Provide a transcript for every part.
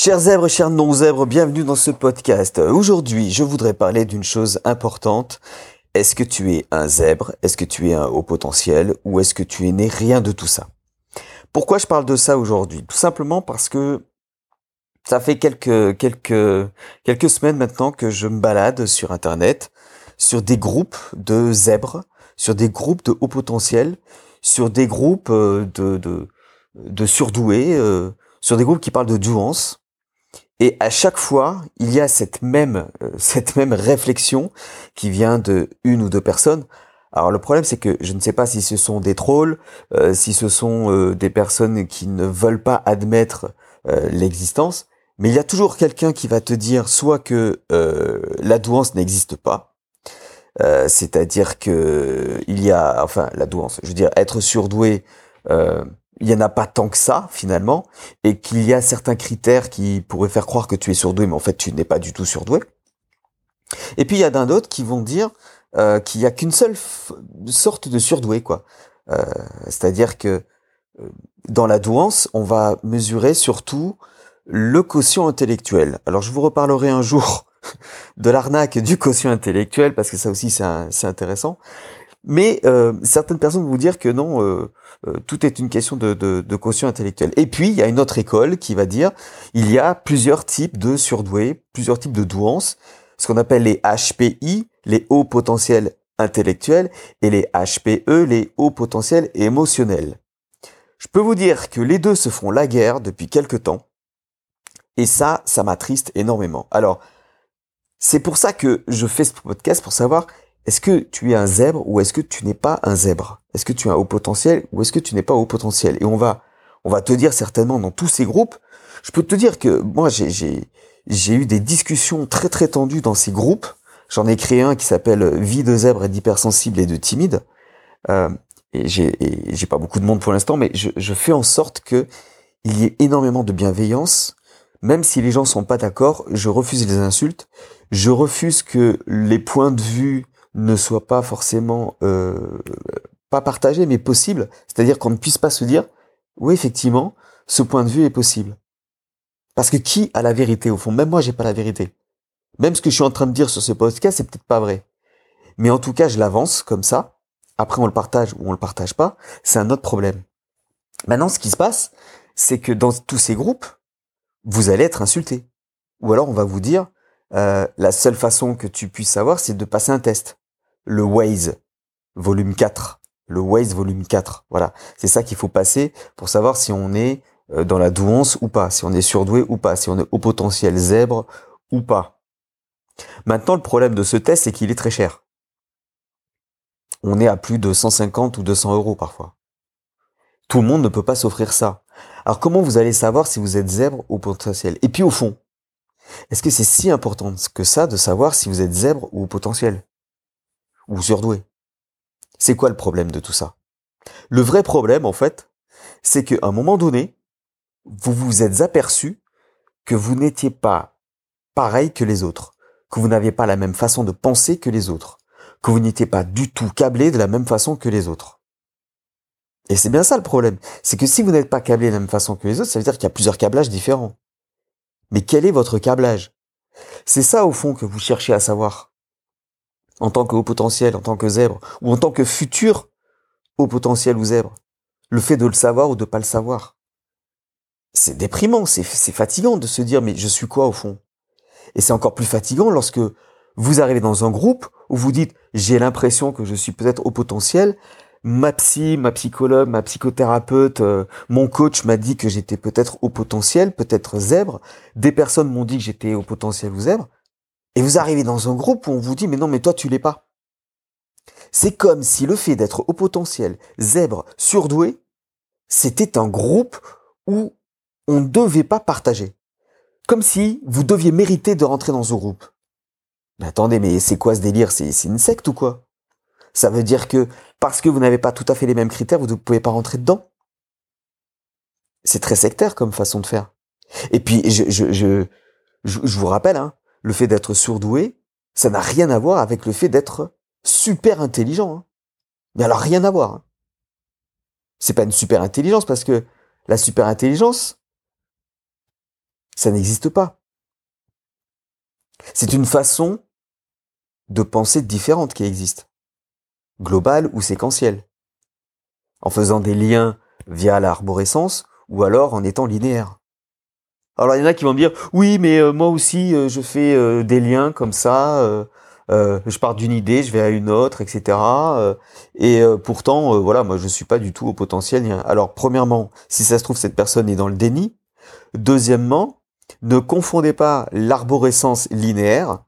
Chers zèbres, chers non-zèbres, bienvenue dans ce podcast. Aujourd'hui, je voudrais parler d'une chose importante. Est-ce que tu es un zèbre? Est-ce que tu es un haut potentiel? Ou est-ce que tu es né rien de tout ça? Pourquoi je parle de ça aujourd'hui? Tout simplement parce que ça fait quelques, quelques, quelques semaines maintenant que je me balade sur Internet, sur des groupes de zèbres, sur des groupes de haut potentiels, sur des groupes euh, de, de, de surdoués, euh, sur des groupes qui parlent de douance. Et à chaque fois, il y a cette même euh, cette même réflexion qui vient de une ou deux personnes. Alors le problème c'est que je ne sais pas si ce sont des trolls, euh, si ce sont euh, des personnes qui ne veulent pas admettre l'existence, mais il y a toujours quelqu'un qui va te dire soit que la douance n'existe pas, c'est-à-dire que il y a enfin la douance, je veux dire être surdoué il y en a pas tant que ça finalement, et qu'il y a certains critères qui pourraient faire croire que tu es surdoué, mais en fait tu n'es pas du tout surdoué. Et puis il y a d'un autre qui vont dire euh, qu'il y a qu'une seule sorte de surdoué, quoi. Euh, C'est-à-dire que euh, dans la douance, on va mesurer surtout le quotient intellectuel. Alors je vous reparlerai un jour de l'arnaque du quotient intellectuel parce que ça aussi c'est intéressant. Mais certaines personnes vont vous dire que non, tout est une question de, de, de, quotient intellectuel. Et puis, il y a une autre école qui va dire il y a plusieurs types de surdoués, plusieurs types de douance, ce qu'on appelle les HPI, les hauts potentiels intellectuels, et les HPE, les hauts potentiels émotionnels. Je peux vous dire que les deux se font la guerre depuis quelque temps, et ça, ça m'attriste énormément. Alors, c'est pour ça que je fais ce podcast, pour savoir est-ce que tu es un zèbre ou est-ce que tu n'es pas un zèbre? Est-ce que tu es un haut potentiel ou est-ce que tu n'es pas haut potentiel? Et on va, on va te dire certainement dans tous ces groupes. Je peux te dire que moi j'ai eu des discussions très très tendues dans ces groupes. J'en ai créé un qui s'appelle Vie de zèbre et d'hypersensible et de timide. Euh, et j'ai j'ai pas beaucoup de monde pour l'instant, mais je, je fais en sorte que il y ait énormément de bienveillance. Même si les gens sont pas d'accord, je refuse les insultes. Je refuse que les points de vue ne soit pas forcément euh, pas partagé, mais possible. C'est-à-dire qu'on ne puisse pas se dire, oui, effectivement, ce point de vue est possible. Parce que qui a la vérité au fond? Même moi, j'ai pas la vérité. Même ce que je suis en train de dire sur ce podcast, c'est peut-être pas vrai. Mais en tout cas, je l'avance comme ça. Après, on le partage ou on le partage pas. C'est un autre problème. Maintenant, ce qui se passe, c'est que dans tous ces groupes, vous allez être insulté. Ou alors, on va vous dire, euh, la seule façon que tu puisses savoir, c'est de passer un test. Le Waze, volume 4. Le Waze, volume 4. Voilà. C'est ça qu'il faut passer pour savoir si on est euh, dans la douance ou pas, si on est surdoué ou pas, si on est au potentiel zèbre ou pas. Maintenant, le problème de ce test, c'est qu'il est très cher. On est à plus de 150 ou 200 euros parfois. Tout le monde ne peut pas s'offrir ça. Alors comment vous allez savoir si vous êtes zèbre ou potentiel? Et puis au fond, est-ce que c'est si important que ça de savoir si vous êtes zèbre ou potentiel? Ou surdoué C'est quoi le problème de tout ça? Le vrai problème, en fait, c'est qu'à un moment donné, vous vous êtes aperçu que vous n'étiez pas pareil que les autres, que vous n'aviez pas la même façon de penser que les autres, que vous n'étiez pas du tout câblé de la même façon que les autres. Et c'est bien ça le problème. C'est que si vous n'êtes pas câblé de la même façon que les autres, ça veut dire qu'il y a plusieurs câblages différents. Mais quel est votre câblage? C'est ça au fond que vous cherchez à savoir. En tant que haut potentiel, en tant que zèbre, ou en tant que futur haut potentiel ou zèbre. Le fait de le savoir ou de pas le savoir. C'est déprimant, c'est fatigant de se dire mais je suis quoi au fond? Et c'est encore plus fatigant lorsque vous arrivez dans un groupe où vous dites j'ai l'impression que je suis peut-être au potentiel, ma psy, ma psychologue, ma psychothérapeute, euh, mon coach m'a dit que j'étais peut-être au potentiel, peut-être zèbre. Des personnes m'ont dit que j'étais au potentiel ou zèbre. Et vous arrivez dans un groupe où on vous dit mais non mais toi tu l'es pas. C'est comme si le fait d'être au potentiel, zèbre, surdoué, c'était un groupe où on ne devait pas partager. Comme si vous deviez mériter de rentrer dans ce groupe. Mais attendez, mais c'est quoi ce délire? C'est une secte ou quoi? Ça veut dire que parce que vous n'avez pas tout à fait les mêmes critères, vous ne pouvez pas rentrer dedans. C'est très sectaire comme façon de faire. Et puis, je, je, je, je, vous rappelle, hein, le fait d'être surdoué, ça n'a rien à voir avec le fait d'être super intelligent. Hein. Mais alors, rien à voir. Hein. C'est pas une super intelligence parce que la super intelligence, Ça n'existe pas. C'est une façon de penser différente qui existe. Globale ou séquentielle. En faisant des liens via l'arborescence ou alors en étant linéaire. Alors il y en a qui vont me dire oui mais euh, moi aussi euh, je fais euh, des liens comme ça, je pars d'une idée, je vais à une autre, etc. et pourtant voilà moi je suis pas du tout au potentiel. Alors premièrement si ça se trouve cette personne est dans le déni. Deuxièmement ne confondez pas l'arborescence linéaire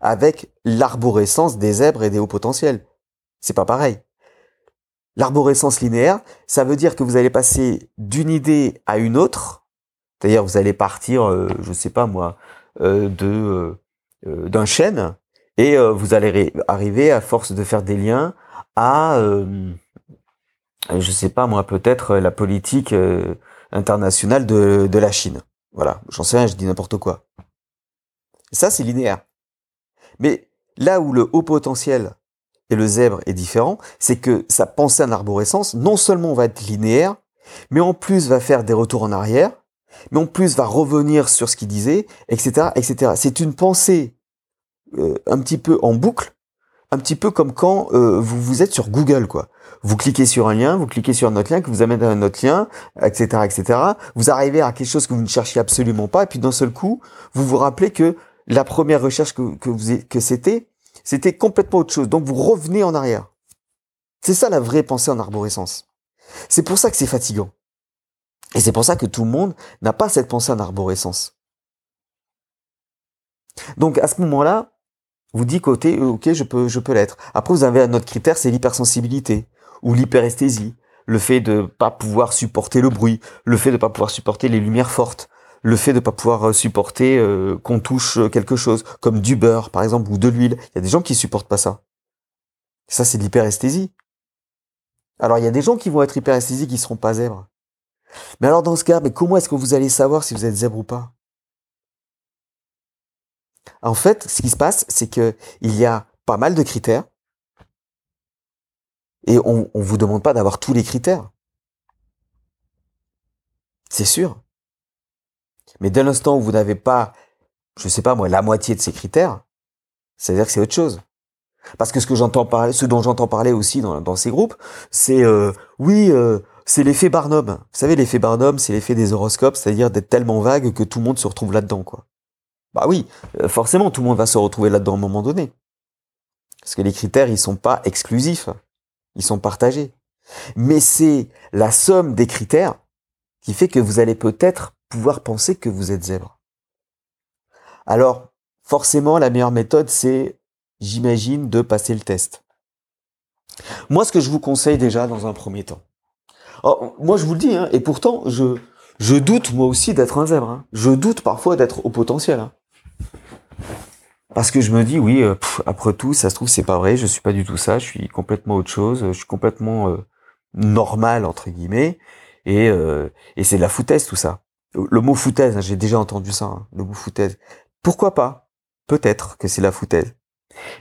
avec l'arborescence des zèbres et des hauts potentiels. C'est pas pareil. L'arborescence linéaire, ça veut dire que vous allez passer d'une idée à une autre, c'est-à-dire vous allez partir, euh, je sais pas moi, euh, euh, d'un chêne, et vous allez arriver à force de faire des liens à, je sais pas moi, peut-être la politique internationale de, de la Chine. Voilà, j'en sais rien, je dis n'importe quoi. Ça, c'est linéaire. Mais là où le haut potentiel et le zèbre est différent, c'est que sa pensée en arborescence, non seulement va être linéaire, mais en plus va faire des retours en arrière, mais en plus va revenir sur ce qu'il disait, etc., etc. C'est une pensée euh, un petit peu en boucle, un petit peu comme quand euh, vous vous êtes sur Google, quoi. Vous cliquez sur un lien, vous cliquez sur un autre lien qui vous amène à un autre lien, etc., etc. Vous arrivez à quelque chose que vous ne cherchiez absolument pas, et puis d'un seul coup, vous vous rappelez que la première recherche que, que, vous, que c'était, c'était complètement autre chose. Donc vous revenez en arrière. C'est ça la vraie pensée en arborescence. C'est pour ça que c'est fatigant. Et c'est pour ça que tout le monde n'a pas cette pensée en arborescence. Donc à ce moment-là, vous dites côté ok je peux je peux l'être. Après vous avez un autre critère c'est l'hypersensibilité ou l'hyperesthésie, le fait de pas pouvoir supporter le bruit, le fait de pas pouvoir supporter les lumières fortes, le fait de pas pouvoir euh, supporter euh, qu'on touche euh, quelque chose, comme du beurre par exemple ou de l'huile. Il y a des gens qui supportent pas ça. Ça c'est de l'hyperesthésie. Alors il y a des gens qui vont être hyperesthésiques qui seront pas zèbres. Mais alors dans ce cas, mais comment est-ce que vous allez savoir si vous êtes zèbre ou pas? En fait, ce qui se passe, c'est que il y a pas mal de critères et on, on vous demande pas d'avoir tous les critères. C'est sûr. Mais dès l'instant où vous n'avez pas, je sais pas moi, la moitié de ces critères, c'est-à-dire que c'est autre chose. Parce que ce dont j'entends parler aussi dans, dans ces groupes, c'est euh, oui, euh, c'est l'effet Barnum. Vous savez, l'effet Barnum, c'est l'effet des horoscopes, c'est-à-dire d'être tellement vague que tout le monde se retrouve là-dedans, quoi. Bah oui, euh, forcément, tout le monde va se retrouver là-dedans à un moment donné. Parce que les critères, ils sont pas exclusifs, ils sont partagés. Mais c'est la somme des critères qui fait que vous allez peut-être pouvoir penser que vous êtes zèbre. Alors, forcément, la meilleure méthode, c'est, j'imagine, de passer le test. Moi, ce que je vous conseille déjà dans un premier temps. Moi, je vous le dis, hein, et pourtant, je, doute moi aussi d'être un zèbre. Hein. Je doute parfois d'être au potentiel. Hein. Parce que je me dis, oui, euh, après tout, ça se trouve, c'est pas vrai, je suis pas du tout ça, je suis complètement autre chose, je suis complètement euh, normal, entre guillemets, et, euh, et c'est de la foutaise tout ça. Le mot foutaise, j'ai déjà entendu ça, le mot foutaise. Pourquoi pas? Peut-être que c'est la foutaise.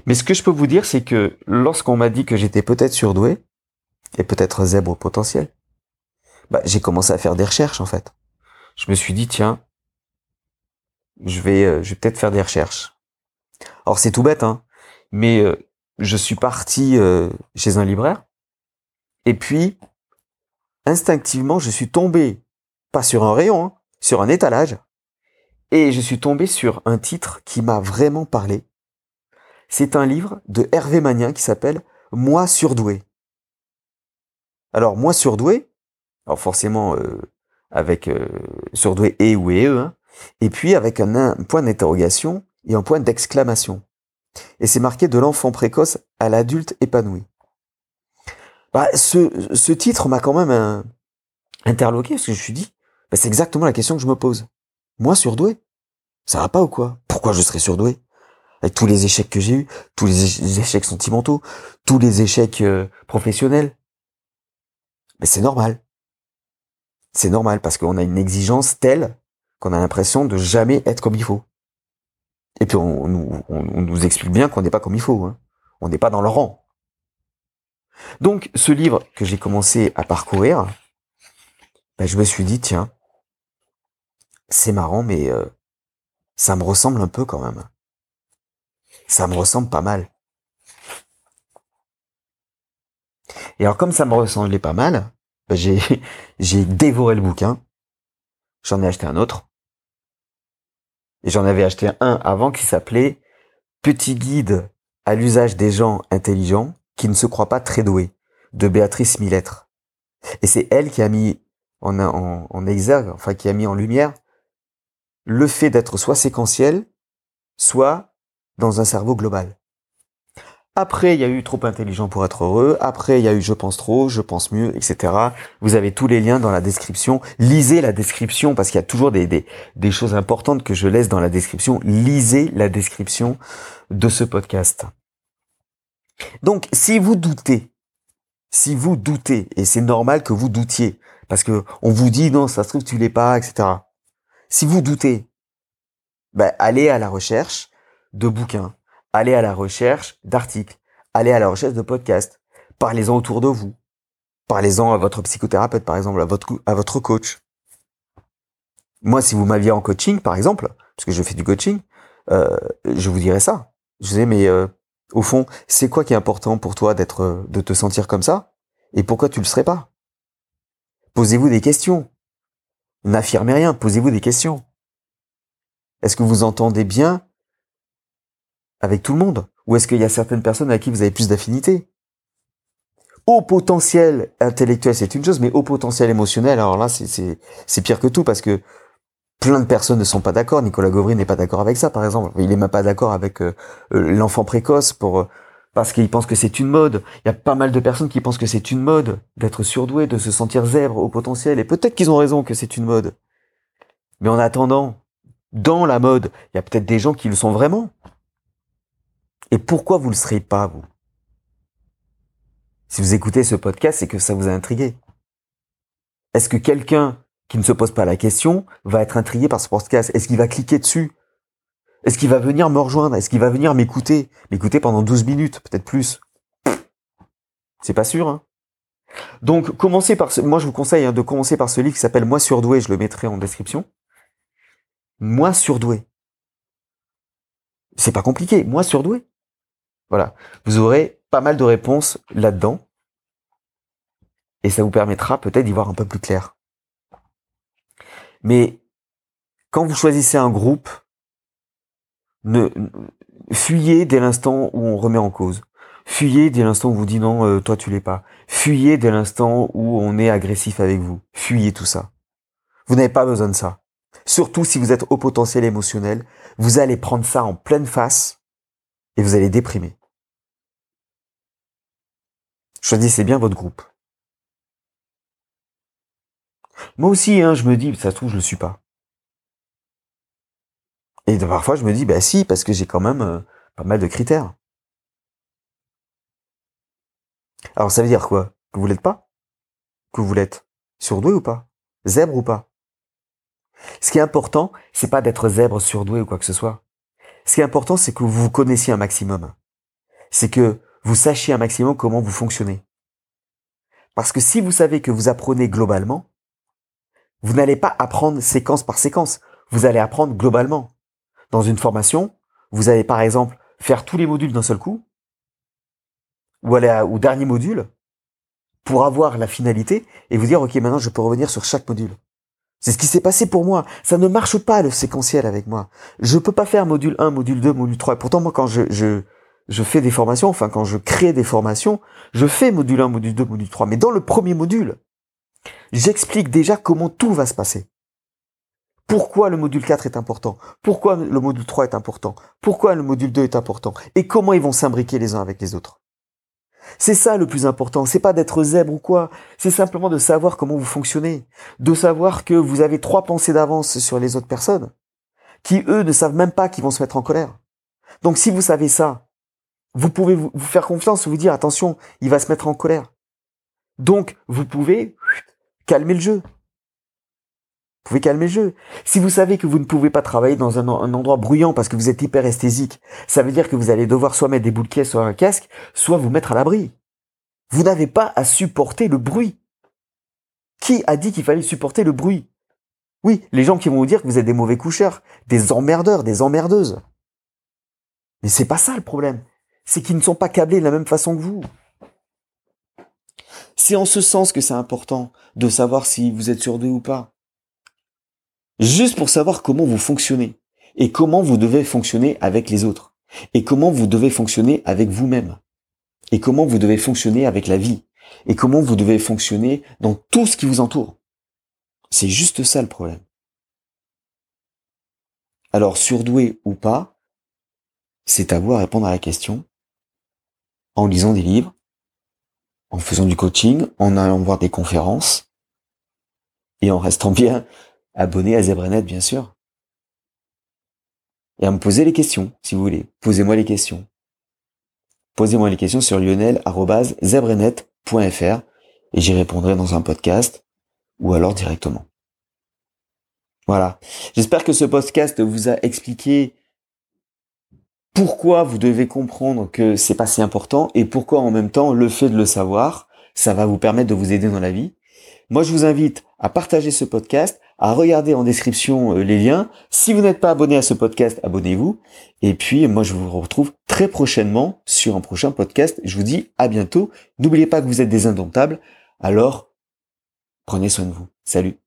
Mais ce que je peux vous dire, c'est que lorsqu'on m'a dit que j'étais peut-être surdoué, et peut-être zèbre au potentiel, bah, j'ai commencé à faire des recherches en fait. Je me suis dit, tiens, je vais, euh, je vais peut-être faire des recherches. Alors c'est tout bête, hein, mais euh, je suis parti euh, chez un libraire, et puis instinctivement, je suis tombé, pas sur un rayon, hein, sur un étalage et je suis tombé sur un titre qui m'a vraiment parlé. C'est un livre de Hervé Magnin qui s'appelle Moi surdoué. Alors moi surdoué, alors forcément euh, avec euh, surdoué et ou et e, hein, et puis avec un, point d'interrogation et un point d'exclamation. Et c'est marqué de l'enfant précoce à l'adulte épanoui. Bah, ce, ce titre m'a quand même euh, interloqué parce que je me suis dit, bah, c'est exactement la question que je me pose. Moi, surdoué Ça va pas ou quoi? Pourquoi je serais surdoué? Avec tous les échecs que j'ai eus, tous les échecs sentimentaux, tous les échecs euh, professionnels. Mais c'est normal. C'est normal parce qu'on a une exigence telle qu'on a l'impression de jamais être comme il faut. Et puis on, nous explique bien qu'on n'est pas comme il faut. Hein. On n'est pas dans le rang. Donc ce livre que j'ai commencé à parcourir, ben, je me suis dit, tiens, c'est marrant, mais euh, ça me ressemble un peu quand même. Ça me ressemble pas mal. Et alors comme ça me ressemblait pas mal, j'ai dévoré le bouquin. J'en ai acheté un autre. Et j'en avais acheté un avant qui s'appelait Petit guide à l'usage des gens intelligents qui ne se croient pas très doués de Béatrice Millettre. Et c'est elle qui a mis en exergue, enfin qui a mis en lumière le fait d'être soit séquentiel, soit dans un cerveau global. Après, il y a eu trop intelligent pour être heureux. Après, il y a eu je pense trop, je pense mieux, etc. Vous avez tous les liens dans la description. Lisez la description parce qu'il y a toujours des, des, des, choses importantes que je laisse dans la description. Lisez la description de ce podcast. Donc, si vous doutez, si vous doutez, et c'est normal que vous doutiez, parce que on vous dit non, ça se trouve tu l'es pas, etc. Si vous doutez, ben, allez à la recherche de bouquins, allez à la recherche d'articles, allez à la recherche de podcasts, parlez-en autour de vous, parlez-en à votre psychothérapeute par exemple, à votre, coach. Moi, si vous m'aviez en coaching par exemple, parce que je fais du coaching, euh, je vous dirais ça. Je disais mais euh, au fond, c'est quoi qui est important pour toi d'être, de te sentir comme ça, et pourquoi tu le serais pas? Posez-vous des questions. N'affirmez rien, posez-vous des questions. Est-ce que vous entendez bien avec tout le monde? Ou est-ce qu'il y a certaines personnes avec qui vous avez plus d'affinité? Au potentiel intellectuel, c'est une chose, mais au potentiel émotionnel, alors là, c'est pire que tout parce que plein de personnes ne sont pas d'accord. Nicolas Gauvry n'est pas d'accord avec ça, par exemple. Il n'est même pas d'accord avec euh, euh, l'enfant précoce pour euh, parce qu'il pense que c'est une mode. Il y a pas mal de personnes qui pensent que c'est une mode d'être surdoué, de se sentir zèbre au potentiel, et peut-être qu'ils ont raison que c'est une mode. Mais en attendant, dans la mode, il y a peut-être des gens qui le sont vraiment. Et pourquoi vous le serez pas, vous? Si vous écoutez ce podcast, c'est que ça vous a intrigué. Est-ce que quelqu'un qui ne se pose pas la question va être intrigué par ce podcast? Est-ce qu'il va cliquer dessus? Est-ce qu'il va venir me rejoindre? Est-ce qu'il va venir m'écouter? M'écouter pendant 12 minutes, peut-être plus. C'est pas sûr, hein Donc, commencez par ce... Moi, je vous conseille hein, de commencer par ce livre qui s'appelle Moi surdoué, je le mettrai en description. Moi surdoué. C'est pas compliqué, moi surdoué. Voilà. Vous aurez pas mal de réponses là-dedans. Et ça vous permettra peut-être d'y voir un peu plus clair. Mais quand vous choisissez un groupe, fuyez dès l'instant où on remet en cause. Fuyez dès l'instant où vous dit non, euh, toi tu l'es pas. Fuyez dès l'instant où on est agressif avec vous. Fuyez tout ça. Vous n'avez pas besoin de ça. Surtout si vous êtes au potentiel émotionnel, vous allez prendre ça en pleine face et vous allez déprimer. Choisissez bien votre groupe. Moi aussi, hein, je me dis, ça se trouve, je le suis pas. Et parfois, je me dis, bah si, parce que j'ai quand même euh, pas mal de critères. Alors, ça veut dire quoi? Que vous l'êtes pas? Que vous l'êtes surdoué ou pas? Zèbre ou pas? Ce qui est important, c'est pas d'être zèbre, surdoué ou quoi que ce soit. Ce qui est important, c'est que vous vous connaissiez un maximum. C'est que vous sachiez un maximum comment vous fonctionnez. Parce que si vous savez que vous apprenez globalement, vous n'allez pas apprendre séquence par séquence. Vous allez apprendre globalement dans une formation, vous allez par exemple faire tous les modules d'un seul coup, ou aller au dernier module, pour avoir la finalité, et vous dire, OK, maintenant je peux revenir sur chaque module. C'est ce qui s'est passé pour moi. Ça ne marche pas le séquentiel avec moi. Je peux pas faire module 1, module 2, module 3. pourtant, moi, quand je, je, je fais des formations, enfin, quand je crée des formations, je fais module 1, module 2, module 3. Mais dans le premier module, j'explique déjà comment tout va se passer. Pourquoi le module 4 est important? Pourquoi le module 3 est important? Pourquoi le module 2 est important? Et comment ils vont s'imbriquer les uns avec les autres? C'est ça le plus important, c'est pas d'être zèbre ou quoi, c'est simplement de savoir comment vous fonctionnez, de savoir que vous avez trois pensées d'avance sur les autres personnes, qui eux ne savent même pas qu'ils vont se mettre en colère. Donc si vous savez ça, vous pouvez vous faire confiance, vous dire attention, il va se mettre en colère. Donc vous pouvez calmer le jeu. Vous pouvez calmer le jeu. Si vous savez que vous ne pouvez pas travailler dans un, endroit bruyant parce que vous êtes hyper esthésique, ça veut dire que vous allez devoir soit mettre des boules de soit un casque, soit vous mettre à l'abri. Vous n'avez pas à supporter le bruit. Qui a dit qu'il fallait supporter le bruit? Oui, les gens qui vont vous dire que vous êtes des mauvais coucheurs, des emmerdeurs, des emmerdeuses. Mais c'est pas ça le problème. C'est qu'ils ne sont pas câblés de la même façon que vous. C'est en ce sens que c'est important de savoir si vous êtes sur deux ou pas. Juste pour savoir comment vous fonctionnez et comment vous devez fonctionner avec les autres et comment vous devez fonctionner avec vous-même et comment vous devez fonctionner avec la vie et comment vous devez fonctionner dans tout ce qui vous entoure. C'est juste ça le problème. Alors, surdoué ou pas, c'est à vous à répondre à la question en lisant des livres, en faisant du coaching, en allant voir des conférences et en restant bien abonné à ZebraNet, bien sûr. Et à me poser les questions, si vous voulez. Posez-moi les questions. Posez-moi les questions sur lionel.zebrenet.fr et j'y répondrai dans un podcast ou alors directement. Voilà. J'espère que ce podcast vous a expliqué pourquoi vous devez comprendre que c'est pas si important et pourquoi en même temps le fait de le savoir, ça va vous permettre de vous aider dans la vie. Moi, je vous invite à partager ce podcast, à regarder en description euh, les liens. Si vous n'êtes pas abonné à ce podcast, abonnez-vous. Et puis, moi, je vous retrouve très prochainement sur un prochain podcast. Je vous dis à bientôt. N'oubliez pas que vous êtes des indomptables. Alors, prenez soin de vous. Salut